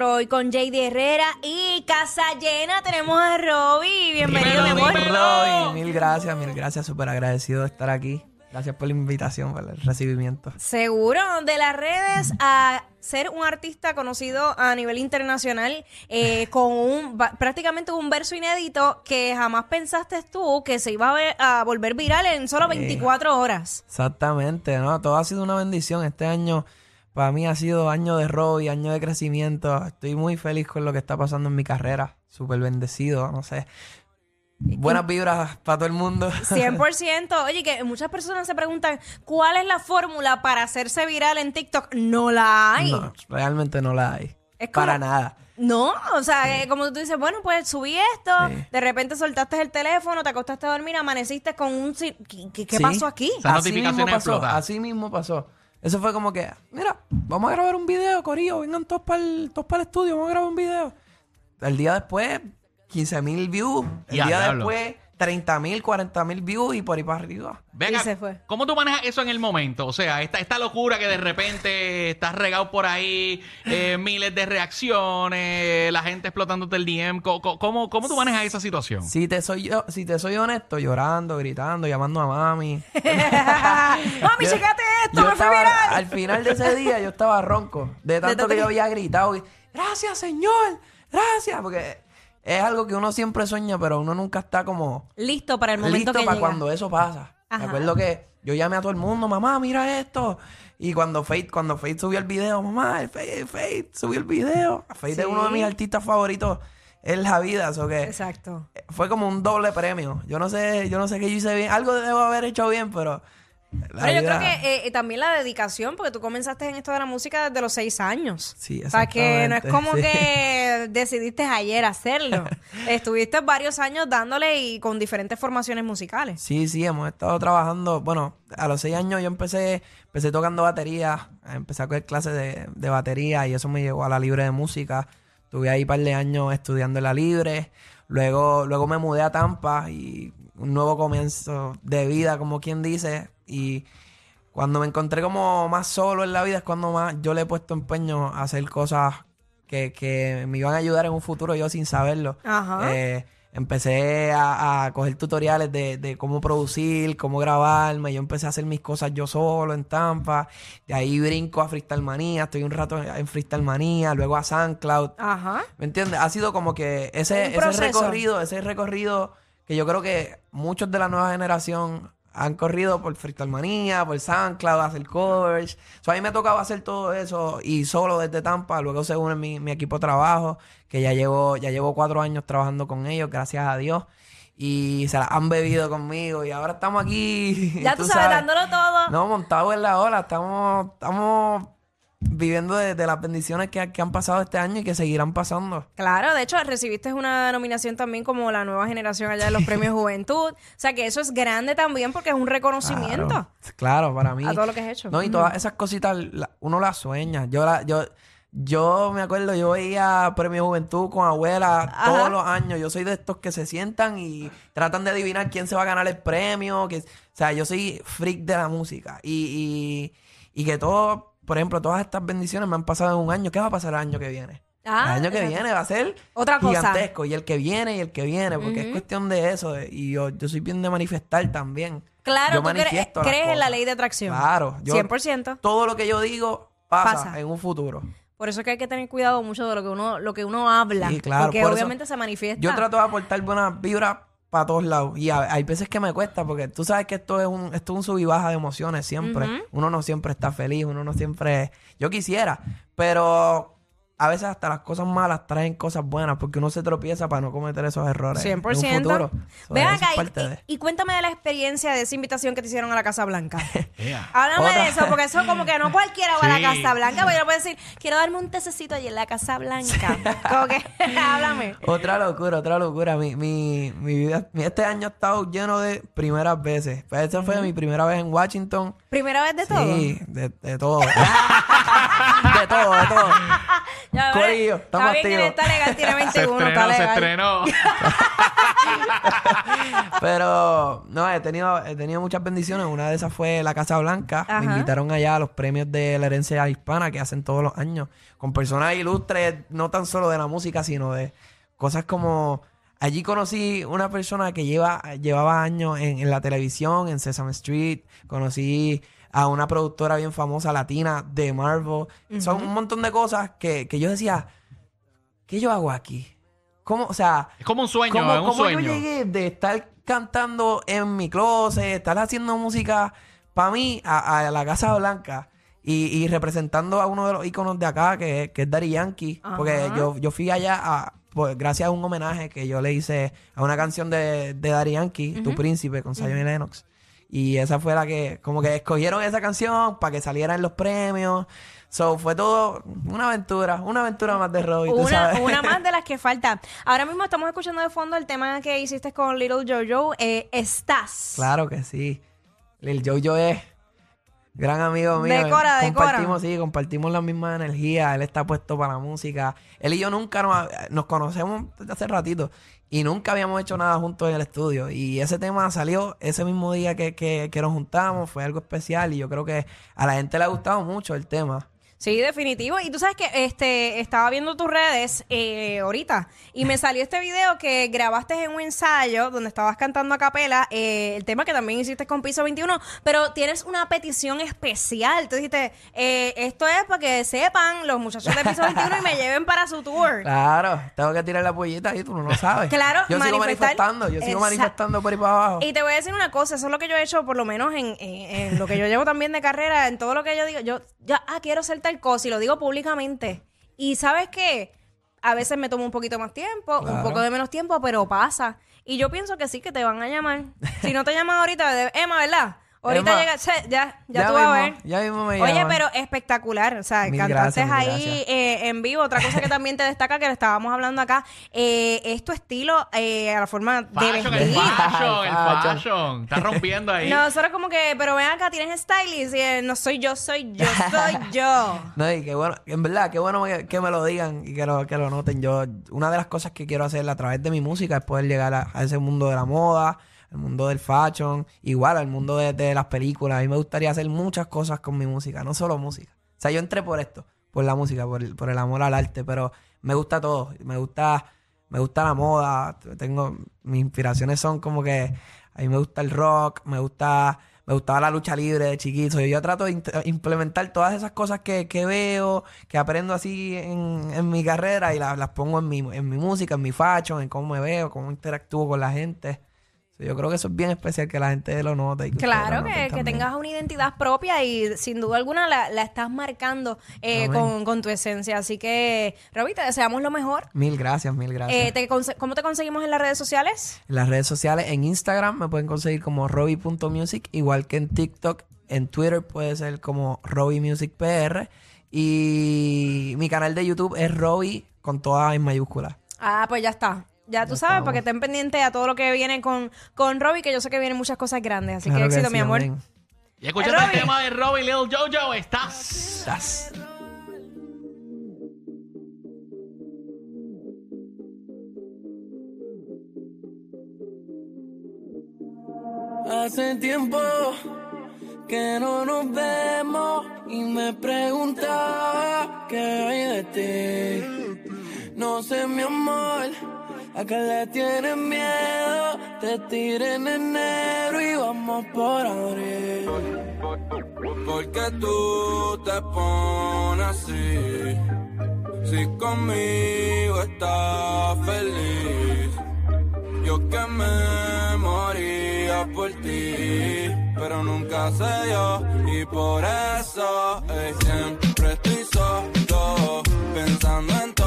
24 hoy con JD Herrera y Casa Llena tenemos a Robbie. Bienvenido, mi amor. Roy, mil gracias, mil gracias, súper agradecido de estar aquí. Gracias por la invitación, por el recibimiento. Seguro, de las redes a ser un artista conocido a nivel internacional eh, con un prácticamente un verso inédito que jamás pensaste tú que se iba a, ver- a volver viral en solo 24 horas. Exactamente, ¿no? Todo ha sido una bendición. Este año para mí ha sido año de Roy, año de crecimiento. Estoy muy feliz con lo que está pasando en mi carrera. Súper bendecido, no sé. Buenas vibras para todo el mundo. 100%. Oye, que muchas personas se preguntan, ¿cuál es la fórmula para hacerse viral en TikTok? No la hay. No, realmente no la hay. Es como- Para nada. No, o sea, eh, como tú dices, bueno, pues subí esto, Sí. de repente soltaste el teléfono, te acostaste a dormir, amaneciste con un... ¿Qué, qué- Sí. pasó aquí? Así mismo notificaciones pasó, explotan. así mismo pasó. Eso fue como que, mira, vamos a grabar un video, Corillo, vengan todos para el, todos para el estudio, vamos a grabar un video. El día después, 15 mil views. El Ya, día diablo. después, 30 mil, 40 mil views y por ahí para arriba. Venga, Y se fue. ¿cómo tú manejas eso en el momento? O sea, esta, esta locura que de repente estás regado por ahí, eh, miles de reacciones, la gente explotándote el DM. Co- co- ¿Cómo, cómo tú manejas esa situación? Si te soy yo, si te soy honesto, llorando, gritando, llamando a mami. Mami, Yo- checate esto, yo me fui estaba- viral. Al final de ese día yo estaba ronco. De tanto tanto que que- yo había gritado. y, gracias, señor. Gracias. Porque es algo que uno siempre sueña, pero uno nunca está como Listo para el momento listo que para llega. cuando eso pasa. Ajá. Me acuerdo que yo llamé a todo el mundo, mamá, mira esto. Y cuando Faith, cuando Faith subió el video, mamá, el Faith subió el video. Faith es uno de mis artistas favoritos en la vida, que Exacto. fue como un doble premio. Yo no sé, yo no sé qué yo hice bien. Algo debo haber hecho bien, pero. La Pero yo vida- creo que eh, también la dedicación, porque tú comenzaste en esto de la música desde los seis años. Sí, O sea, que no es como sí. que decidiste ayer hacerlo. Estuviste varios años dándole y con diferentes formaciones musicales. Sí, sí, hemos estado trabajando. Bueno, a los seis años yo empecé, empecé tocando batería, empecé a coger clases de, de batería y eso me llevó a la libre de música. Tuve ahí un par de años estudiando en la libre. Luego, luego me mudé a Tampa y un nuevo comienzo de vida, como quien dice. Y cuando me encontré como más solo en la vida es cuando más yo le he puesto empeño a hacer cosas que, que me iban a ayudar en un futuro yo sin saberlo. Ajá. Eh, empecé a, a coger tutoriales de, de cómo producir, cómo grabarme. Yo empecé a hacer mis cosas yo solo en Tampa. De ahí brinco a Freestyle Manía. Estoy un rato en Freestyle Manía. Luego a SoundCloud. Ajá. ¿Me entiendes? Ha sido como que ese, ese recorrido, ese recorrido que yo creo que muchos de la nueva generación han corrido por Freestyle Manía, por SoundCloud, hacer covers. So, a mí me tocaba hacer todo eso y solo desde Tampa. Luego se une mi, mi equipo de trabajo, que ya llevo, ya llevo cuatro años trabajando con ellos, gracias a Dios. Y se la han bebido conmigo y ahora estamos aquí. Ya tú, sabes, dándolo todo. No, montados en la ola. Estamos, estamos viviendo de, de las bendiciones que, que han pasado este año y que seguirán pasando. Claro, de hecho, recibiste una nominación también como la nueva generación allá de los premios Juventud. O sea, que eso es grande también porque es un reconocimiento Claro, claro, para mí. a todo lo que has hecho. No, y todas esas cositas la- uno las sueña. Yo la, yo, yo me acuerdo, yo veía Premio Juventud con abuela Ajá. todos los años. Yo soy de estos que se sientan y tratan de adivinar quién se va a ganar el premio. Que, o sea, yo soy freak de la música. Y, y, y que todo, por ejemplo, todas estas bendiciones me han pasado en un año. ¿Qué va a pasar el año que viene? Ah, el año que viene va a ser Otra cosa. gigantesco. Y el que viene y el que viene, porque es cuestión de eso. y yo, yo soy bien de manifestar también. Claro, Yo tú manifiesto crees en la ley de atracción. Claro. Yo, 100%. Todo lo que yo digo pasa, Pasa. en un futuro. Por eso es que hay que tener cuidado mucho de lo que uno, lo que uno habla. Sí, claro, Porque por obviamente se manifiesta. Yo trato de aportar buenas vibras para todos lados. Y a- hay veces que me cuesta, porque tú sabes que esto es un, esto es un sub y baja de emociones siempre. Uno no siempre está feliz, uno no siempre. Yo quisiera, pero a veces hasta las cosas malas traen cosas buenas, porque uno se tropieza para no cometer esos errores. 100%. En un futuro. So, Ven acá y- de- cuéntame de la experiencia de esa invitación que te hicieron a la Casa Blanca. Yeah. Háblame Otra. de eso, porque eso como que no cualquiera va a la Casa Blanca, porque yo puedo decir, quiero darme un tececito allí en la Casa Blanca. como que, háblame. Otra locura, otra locura. Mi, mi, mi vida, mi- este año ha estado lleno de primeras veces. Pues esta fue mi primera vez en Washington. Primera vez de todo. Sí, de, de todo. de todo, de todo. Ya, Corillo, está estamos bien que activos. está legal, tiene Se 21, está estrenó, se legal. estrenó. Pero, no, he tenido, he tenido muchas bendiciones. Una de esas fue la Casa Blanca. Ajá. Me invitaron allá a los premios de la herencia hispana que hacen todos los años. Con personas ilustres, no tan solo de la música, sino de cosas como... Allí conocí una persona que lleva, llevaba años en, en la televisión, en Sesame Street. Conocí a una productora bien famosa latina de Marvel. Son un montón de cosas que, que yo decía, ¿qué yo hago aquí? ¿Cómo? O sea, Es como un sueño, ¿Cómo, es un cómo sueño. yo llegué de estar cantando en mi closet, estar haciendo música para mí a, a la Casa Blanca y, y representando a uno de los íconos de acá, que, que es Daddy Yankee? Porque yo, yo fui allá a, pues, gracias a un homenaje que yo le hice a una canción de, de Daddy Yankee, Tu Príncipe, con Zion y Lennox. Y esa fue la que, como que escogieron esa canción para que saliera en los premios. So, fue todo una aventura, una aventura más de Robbie, tú Una, sabes. una más de las que falta. Ahora mismo estamos escuchando de fondo el tema que hiciste con Little Jojo. Eh, Estás. Claro que sí. Lil Jojo es gran amigo mío. Decora, decora. compartimos, sí, compartimos la misma energía. Él está puesto para la música. Él y yo nunca nos, nos conocemos desde hace ratito y nunca habíamos hecho nada juntos en el estudio. Y ese tema salió ese mismo día que, que, que nos juntamos. Fue algo especial y yo creo que a la gente le ha gustado mucho el tema. Sí, definitivo. Y tú sabes que este estaba viendo tus redes eh, ahorita y me salió este video que grabaste en un ensayo donde estabas cantando a capela eh, el tema que también hiciste con Piso 21, pero tienes una petición especial. Tú dijiste, eh, esto es para que sepan los muchachos de Piso 21 y me lleven para su tour. Claro, tengo que tirar la pollita y tú no lo sabes. Claro, yo sigo manifestando, yo sigo manifestando por ahí para abajo. Y te voy a decir una cosa, eso es lo que yo he hecho, por lo menos en, en- en lo que yo llevo también de carrera, en todo lo que yo digo, yo ya, ah, quiero hacer tal cosa y lo digo públicamente. Y sabes qué, a veces me tomo un poquito más tiempo, un poco de menos tiempo, pero pasa. Y yo pienso que sí, que te van a llamar. Si no te llaman ahorita, de- Emma, ¿verdad? Ahorita Emma, llega, ya, ya, ya tú vas a ver. ya mismo me Oye, llaman. pero espectacular. O sea, Mil gracias, ahí eh, en vivo. Otra cosa que también te destaca, que lo estábamos hablando acá, eh, es tu estilo eh, a la forma de Fashion, el vestir. fashion, el Fashion. fashion. Está rompiendo ahí. No, nosotros como que, pero ven acá, tienes stylist y él, no soy yo, soy yo, soy yo. No, y qué bueno, en verdad, qué bueno que, que me lo digan y que lo, que lo noten. Yo, una de las cosas que quiero hacer a través de mi música es poder llegar a, a ese mundo de la moda, al mundo del fashion, igual al mundo de, las películas. A mí me gustaría hacer muchas cosas con mi música, no solo música. O sea, yo entré por esto, por la música, por el, por el amor al arte, pero me gusta todo. Me gusta, me gusta la moda. Tengo, mis inspiraciones son como que a mí me gusta el rock, me gusta, me gustaba la lucha libre de chiquito. Y yo trato de implementar todas esas cosas que, que veo, que aprendo así en, mi carrera y las, las pongo en mi, en mi música, en mi fashion, en cómo me veo, cómo interactúo con la gente. So, yo creo que eso es bien especial que la gente lo note. Y que Claro, que, tengas una identidad propia y sin duda alguna la, la estás marcando eh, con, con tu esencia. Así que, Roby, te deseamos lo mejor. Mil gracias, mil gracias. Eh, te ¿Cómo te conseguimos en las redes sociales? En las redes sociales, en Instagram me pueden conseguir como robbie.music, igual que en TikTok. En Twitter puede ser como robbymusicpr. Y mi canal de YouTube es Robbie con todas en mayúsculas. Ah, pues ya está. Ya tú Ya sabes, estamos. para que estén pendientes a todo lo que viene con, con Roby, que yo sé que vienen muchas cosas grandes. Así Claro que éxito, sí, mi amor. amén. Y escuchando el tema de Robin Little Jojo, estás. Estás. Hace tiempo que no nos vemos y me preguntaba qué hay de ti. No sé, mi amor, a qué le tienes miedo. Te tiré en enero y vamos por abril. Porque tú te pones así. Si conmigo estás feliz. Yo que me moría por ti, pero nunca se dio y por eso ey, siempre estoy solo pensando